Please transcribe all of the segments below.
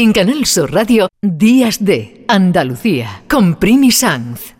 En Canal Sur Radio, Días de Andalucía, con Primi Sanz.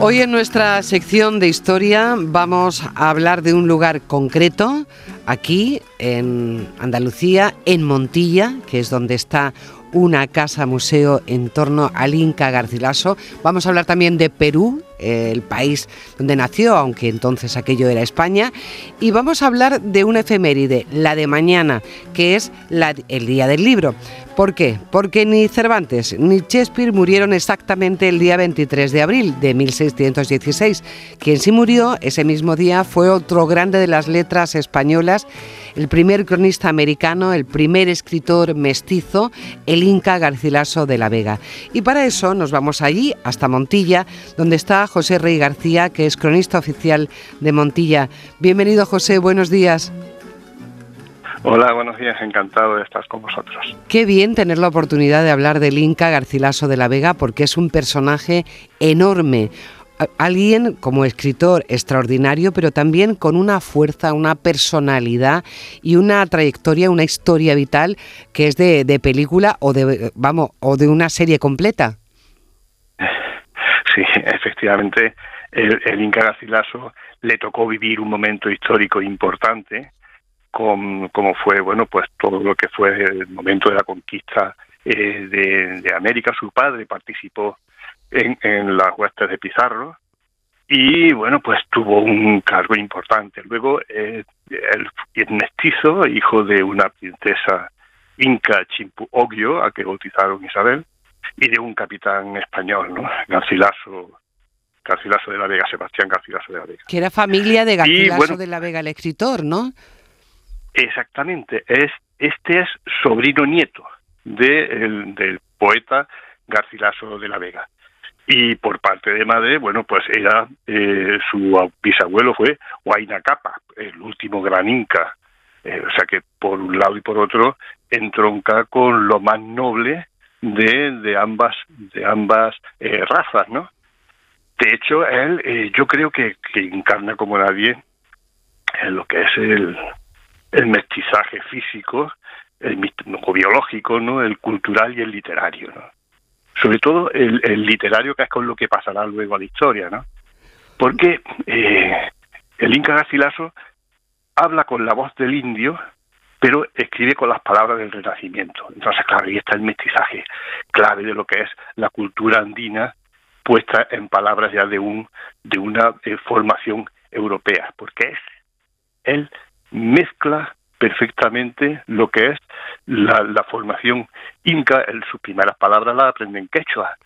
Hoy en nuestra sección de historia vamos a hablar de un lugar concreto, aquí en Andalucía, en Montilla, que es donde está una casa museo en torno al Inca Garcilaso. Vamos a hablar también de Perú, el país donde nació, aunque entonces aquello era España. Y vamos a hablar de una efeméride, la de mañana, que es el Día del Libro. ¿Por qué? Porque ni Cervantes ni Shakespeare murieron exactamente el día 23 de abril de 1616. Quien sí murió ese mismo día fue otro grande de las letras españolas, el primer cronista americano, el primer escritor mestizo, el Inca Garcilaso de la Vega. Y para eso nos vamos allí, hasta Montilla, donde está José Rey García, que es cronista oficial de Montilla. Bienvenido José, buenos días. Hola, buenos días, encantado de estar con vosotros. Qué bien tener la oportunidad de hablar del Inca Garcilaso de la Vega porque es un personaje enorme, alguien como escritor extraordinario, pero también con una fuerza, una personalidad y una trayectoria, una historia vital que es de, película o de vamos o de una serie completa. Sí, efectivamente, el, el Inca Garcilaso le tocó vivir un momento histórico importante como fue bueno pues todo lo que fue el momento de la conquista eh, de, América su padre participó en, en las huestes de Pizarro y bueno pues tuvo un cargo importante. Luego eh, el, mestizo hijo de una princesa inca Chimpu Ogyo a que bautizaron Isabel y de un capitán español no Garcilaso Garcilaso de la Vega Sebastián Garcilaso de la Vega. Que era familia de Garcilaso de la Vega el escritor no Exactamente, es, este es sobrino nieto del poeta Garcilaso de la Vega. Y por parte de madre, bueno, pues era eh, su bisabuelo fue Huayna Capa, el último gran inca. Eh, o sea que por un lado y por otro entronca con lo más noble de, de ambas de ambas eh, razas, ¿no? De hecho, él yo creo que, encarna como nadie lo que es el, el mestizaje físico, el biológico, ¿no? el cultural y el literario. ¿no? Sobre todo el, literario, que es con lo que pasará luego a la historia. ¿no? Porque eh, el Inca Garcilaso habla con la voz del indio, pero escribe con las palabras del Renacimiento. Entonces, claro, ahí está el mestizaje clave de lo que es la cultura andina puesta en palabras ya de un de una eh, formación europea, porque es el mezcla perfectamente lo que es la, formación inca. Él, sus primeras palabras las aprende en quechua.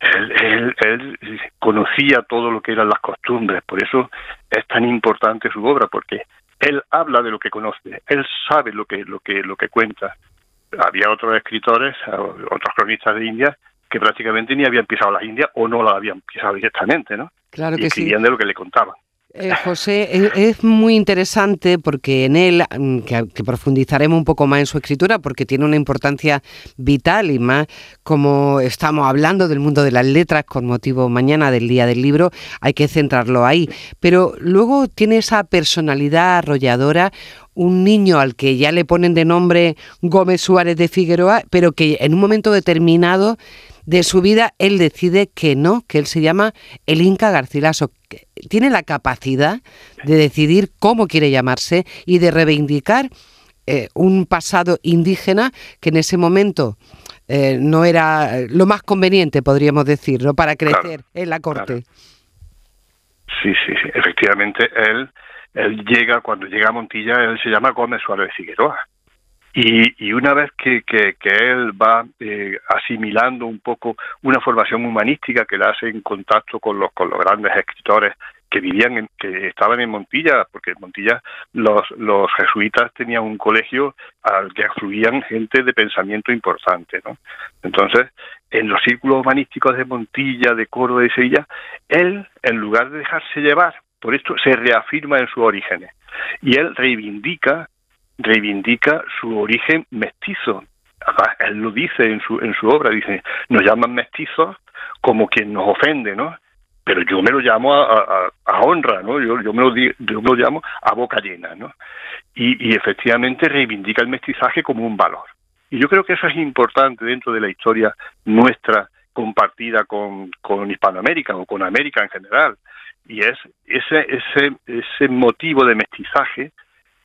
Él, él, conocía todo lo que eran las costumbres, por eso es tan importante su obra, porque él habla de lo que conoce, él sabe lo que, lo que, lo que cuenta. Había otros escritores, otros cronistas de India, que prácticamente ni habían pisado la India o no la habían pisado directamente, ¿no? Claro que escribían de lo que le contaban. Eh, José, es, muy interesante porque en él, mm, que, profundizaremos un poco más en su escritura, porque tiene una importancia vital y más como estamos hablando del mundo de las letras con motivo mañana del Día del Libro, hay que centrarlo ahí. Pero luego tiene esa personalidad arrolladora, un niño al que ya le ponen de nombre Gómez Suárez de Figueroa, pero que en un momento determinado de su vida él decide que no, que él se llama el Inca Garcilaso. Tiene la capacidad de decidir cómo quiere llamarse y de reivindicar eh, un pasado indígena que en ese momento eh, no era lo más conveniente, podríamos decir, para crecer en la corte. Sí, sí, sí, efectivamente, él, él llega, cuando llega a Montilla, él se llama Gómez Suárez de Figueroa y, y una vez que, que, él va eh, asimilando un poco una formación humanística que le hace en contacto con los, con los grandes escritores que vivían, en, que estaban en Montilla, porque en Montilla los, los jesuitas tenían un colegio al que afluían gente de pensamiento importante, ¿no? Entonces, en los círculos humanísticos de Montilla, de Córdoba y Sevilla, él, en lugar de dejarse llevar por esto, se reafirma en sus orígenes y él reivindica reivindica su origen mestizo. él lo dice en su, en su obra, dice, nos llaman mestizos como quien nos ofende, ¿no? pero yo me lo llamo a, honra, ¿no? Yo, yo, me lo, yo me lo llamo a boca llena, ¿no? Y, y efectivamente reivindica el mestizaje como un valor. Y yo creo que eso es importante dentro de la historia nuestra compartida con, con Hispanoamérica o con América en general. Y es ese, ese, ese motivo de mestizaje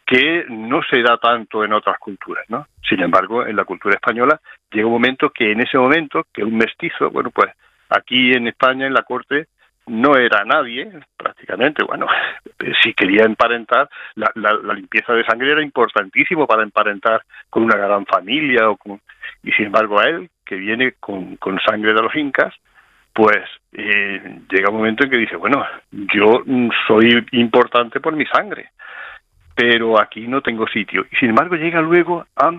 que no se da tanto en otras culturas, ¿no? Sin embargo, en la cultura española llega un momento que en ese momento, que un mestizo, bueno, pues aquí en España, en la corte, no era nadie, prácticamente, bueno, si quería emparentar, la, la, limpieza de sangre era importantísimo para emparentar con una gran familia, o con, y sin embargo a él, que viene con, con sangre de los incas, pues eh, llega un momento en que dice, bueno, yo soy importante por mi sangre, pero aquí no tengo sitio. Y sin embargo llega luego a,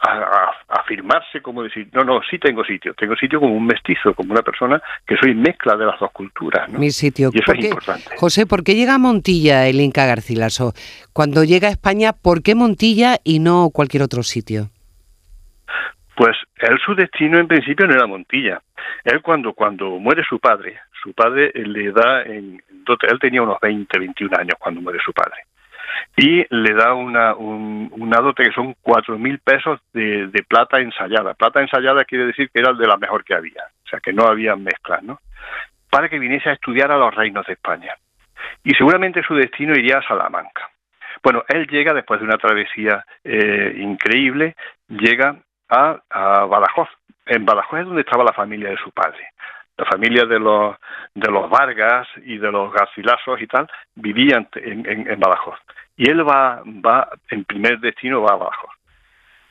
a, afirmarse como decir, no, no, sí tengo sitio, tengo sitio como un mestizo, como una persona que soy mezcla de las dos culturas. Mi sitio. Y eso es importante. José, ¿por qué llega a Montilla el Inca Garcilaso? Cuando llega a España, ¿por qué Montilla y no cualquier otro sitio? Pues él su destino en principio no era Montilla. Él cuando, cuando muere su padre, su padre le da en él tenía unos 20, 21 años cuando muere su padre y le da una, una dote que son cuatro mil pesos de, de, plata ensayada. Plata ensayada quiere decir que era de la mejor que había, o sea que no había mezclas, ¿no? Para que viniese a estudiar a los reinos de España. Y seguramente su destino iría a Salamanca. Bueno, él llega después de una travesía eh, increíble, llega a, Badajoz. En Badajoz es donde estaba la familia de su padre la familia de los de los Vargas y de los Garcilazos y tal vivían en, en, Badajoz y él va, va, en primer destino va abajo.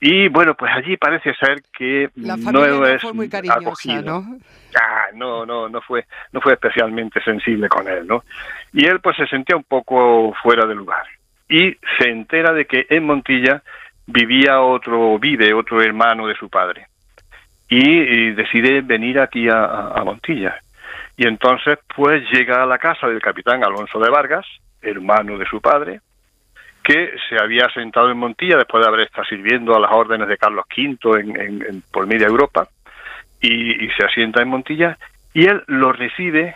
Y bueno, pues allí parece ser que no, es fue muy cariñosa, ¿no? Ah, no, no, no fue, no fue especialmente sensible con él, ¿no? Y él pues se sentía un poco fuera de lugar. Y se entera de que en Montilla vivía otro, vive otro hermano de su padre. Y, decide venir aquí a, a Montilla. Y entonces pues llega a la casa del capitán Alonso de Vargas, hermano de su padre, que se había asentado en Montilla después de haber estado sirviendo a las órdenes de Carlos V en, por media Europa y, se asienta en Montilla y él lo recibe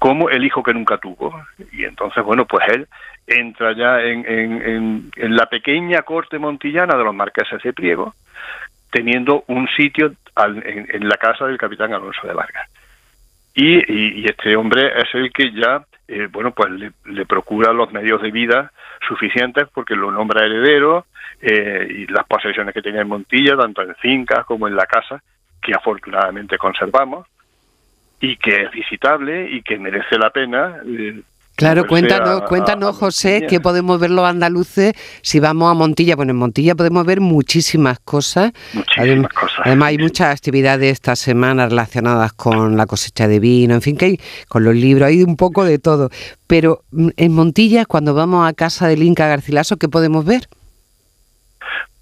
como el hijo que nunca tuvo. Y entonces bueno pues él entra ya en, la pequeña corte montillana de los marqueses de Priego teniendo un sitio en, la casa del capitán Alonso de Vargas. Y, este hombre es el que ya eh, bueno pues le procura los medios de vida suficientes porque lo nombra heredero eh, y las posesiones que tenía en Montilla, tanto en fincas como en la casa, que afortunadamente conservamos y que es visitable y que merece la pena eh, Claro, cuéntanos, cuéntanos José, que podemos ver los andaluces si vamos a Montilla. Bueno, en Montilla podemos ver muchísimas cosas. Muchísimas cosas. Además, hay muchas actividades esta semana relacionadas con la cosecha de vino, en fin, que hay con los libros, hay un poco de todo. Pero mm, en Montilla, cuando vamos a casa del Inca Garcilaso, ¿qué podemos ver?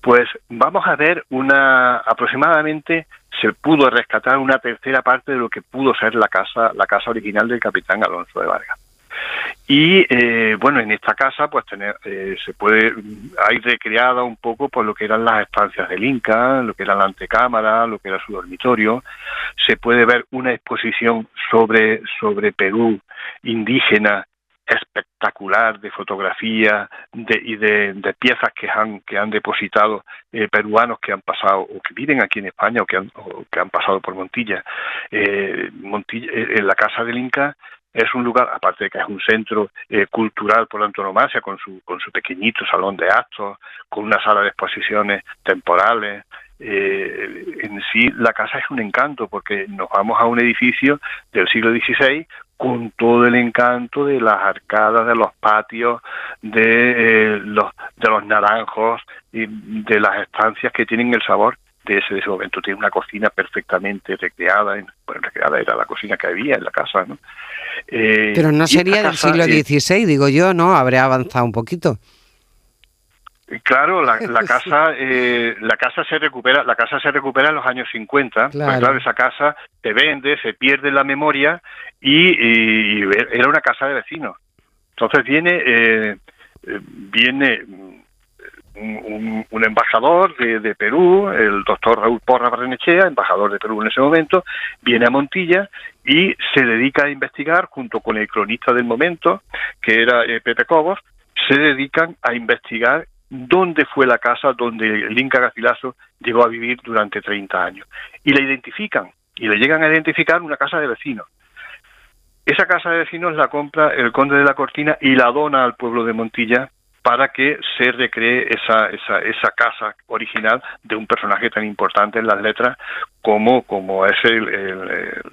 Pues vamos a ver una aproximadamente se pudo rescatar una tercera parte de lo que pudo ser la casa la casa original del capitán Alonso de Vargas. Y eh, bueno, en esta casa pues tener, eh, se puede, hay recreada un poco por lo que eran las estancias del Inca, lo que era la antecámara, lo que era su dormitorio. Se puede ver una exposición sobre, sobre Perú indígena espectacular de fotografía de, y de, piezas que han que han depositado eh, peruanos que han pasado o que viven aquí en España o que han, que han pasado por Montilla. Montilla en la casa del Inca es un lugar, aparte de que es un centro eh, cultural por antonomasia, con su, con su pequeñito salón de actos, con una sala de exposiciones temporales, eh, en sí la casa es un encanto porque nos vamos a un edificio del siglo XVI con todo el encanto de las arcadas, de los patios, de, eh, los, de los naranjos y de las estancias que tienen el sabor de ese, momento. Tiene una cocina perfectamente recreada, bueno, recreada era la cocina que había en la casa, ¿no? Eh, Pero no sería del siglo XVI, digo yo, ¿no? Habría avanzado un poquito. Claro, la, casa, eh, la casa se recupera, la casa se recupera en los años 50. Pues claro. claro esa casa se vende, se pierde la memoria y, era una casa de vecinos. Entonces viene, eh, viene un, embajador de, Perú, el doctor Raúl Porra Barrenechea, embajador de Perú en ese momento, viene a Montilla y se dedica a investigar, junto con el cronista del momento, que era eh, Pepe Cobos, se dedican a investigar dónde fue la casa donde el Inca Garcilaso llegó a vivir durante 30 años. Y la identifican, y le llegan a identificar una casa de vecinos. Esa casa de vecinos la compra el conde de la Cortina y la dona al pueblo de Montilla para que se recree esa, esa, esa casa original de un personaje tan importante en las letras como, como es el,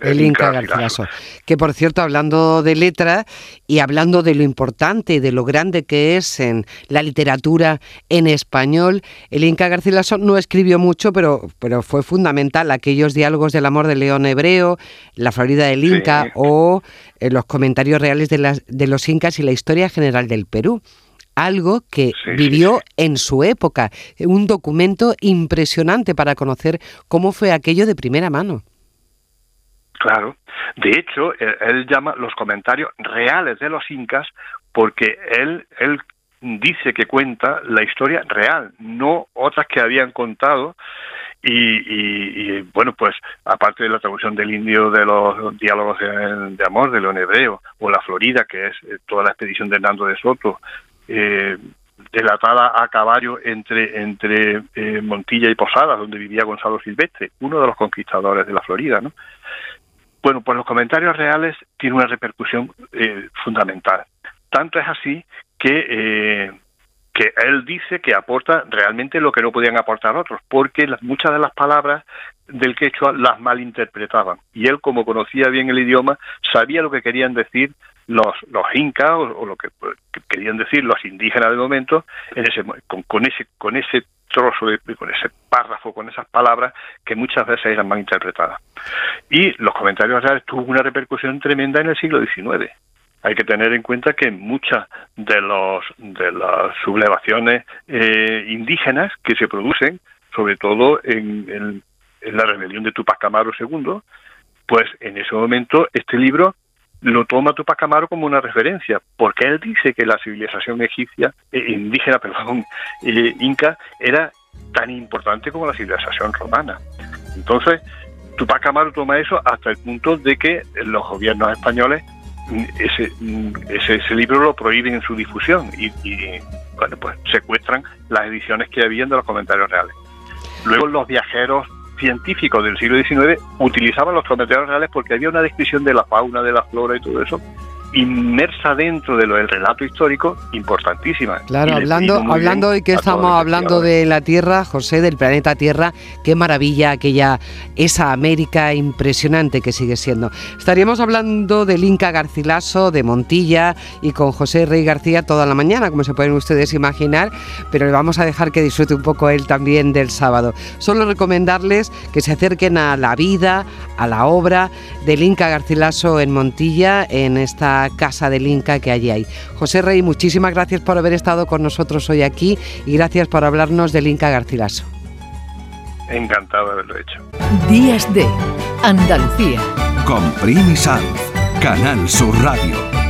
el, Inca Garcilaso. Que por cierto, hablando de letras y hablando de lo importante y de lo grande que es en la literatura en español, el Inca Garcilaso no escribió mucho, pero, pero fue fundamental aquellos diálogos del amor del león hebreo, la Florida del Inca o eh, los comentarios reales de, las, de los incas y la historia general del Perú algo que vivió en su época, un documento impresionante para conocer cómo fue aquello de primera mano. Claro, de hecho, él, llama los comentarios reales de los incas porque él, él dice que cuenta la historia real, no otras que habían contado. Y, bueno, pues aparte de la traducción del indio de los diálogos de, amor de León Hebreo, o la Florida, que es eh, toda la expedición de Hernando de Soto, eh, delatada a caballo entre, entre eh, Montilla y Posadas, donde vivía Gonzalo Silvestre, uno de los conquistadores de la Florida. ¿no? Bueno, pues los comentarios reales tienen una repercusión eh, fundamental. Tanto es así que, eh, que él dice que aporta realmente lo que no podían aportar otros, porque muchas de las palabras del quechua las malinterpretaban. Y él, como conocía bien el idioma, sabía lo que querían decir los, los incas o, lo que, querían decir los indígenas del momento en ese, con, ese con ese trozo de, con ese párrafo con esas palabras que muchas veces eran mal interpretadas. Y los comentarios reales tuvo una repercusión tremenda en el siglo XIX hay que tener en cuenta que muchas de los de las sublevaciones eh, indígenas que se producen sobre todo en, en, en la rebelión de Tupac Amaru II pues en ese momento este libro lo toma Tupac Amaru como una referencia, porque él dice que la civilización egipcia, eh, indígena, perdón, eh, inca, era tan importante como la civilización romana. Entonces, Tupac Amaru toma eso hasta el punto de que los gobiernos españoles mm, ese, mm, ese, ese libro lo prohíben en su difusión y, y, bueno, pues secuestran las ediciones que habían de los comentarios reales. Luego los viajeros científicos del siglo XIX utilizaban los comentarios reales porque había una descripción de la fauna, de la flora y todo eso inmersa dentro de lo del relato histórico importantísima. Claro, hablando, hablando hoy que estamos hablando de la Tierra, José, del planeta Tierra, qué maravilla aquella, esa América impresionante que sigue siendo. Estaríamos hablando del Inca Garcilaso, de Montilla y con José Rey García toda la mañana, como se pueden ustedes imaginar, pero le vamos a dejar que disfrute un poco él también del sábado. Solo recomendarles que se acerquen a la vida, a la obra del Inca Garcilaso en Montilla, en esta casa del Inca que allí hay. José Rey, muchísimas gracias por haber estado con nosotros hoy aquí y gracias por hablarnos del Inca Garcilaso. Encantado de haberlo hecho. Días de Andalucía. Con Primi Canal Sur Radio.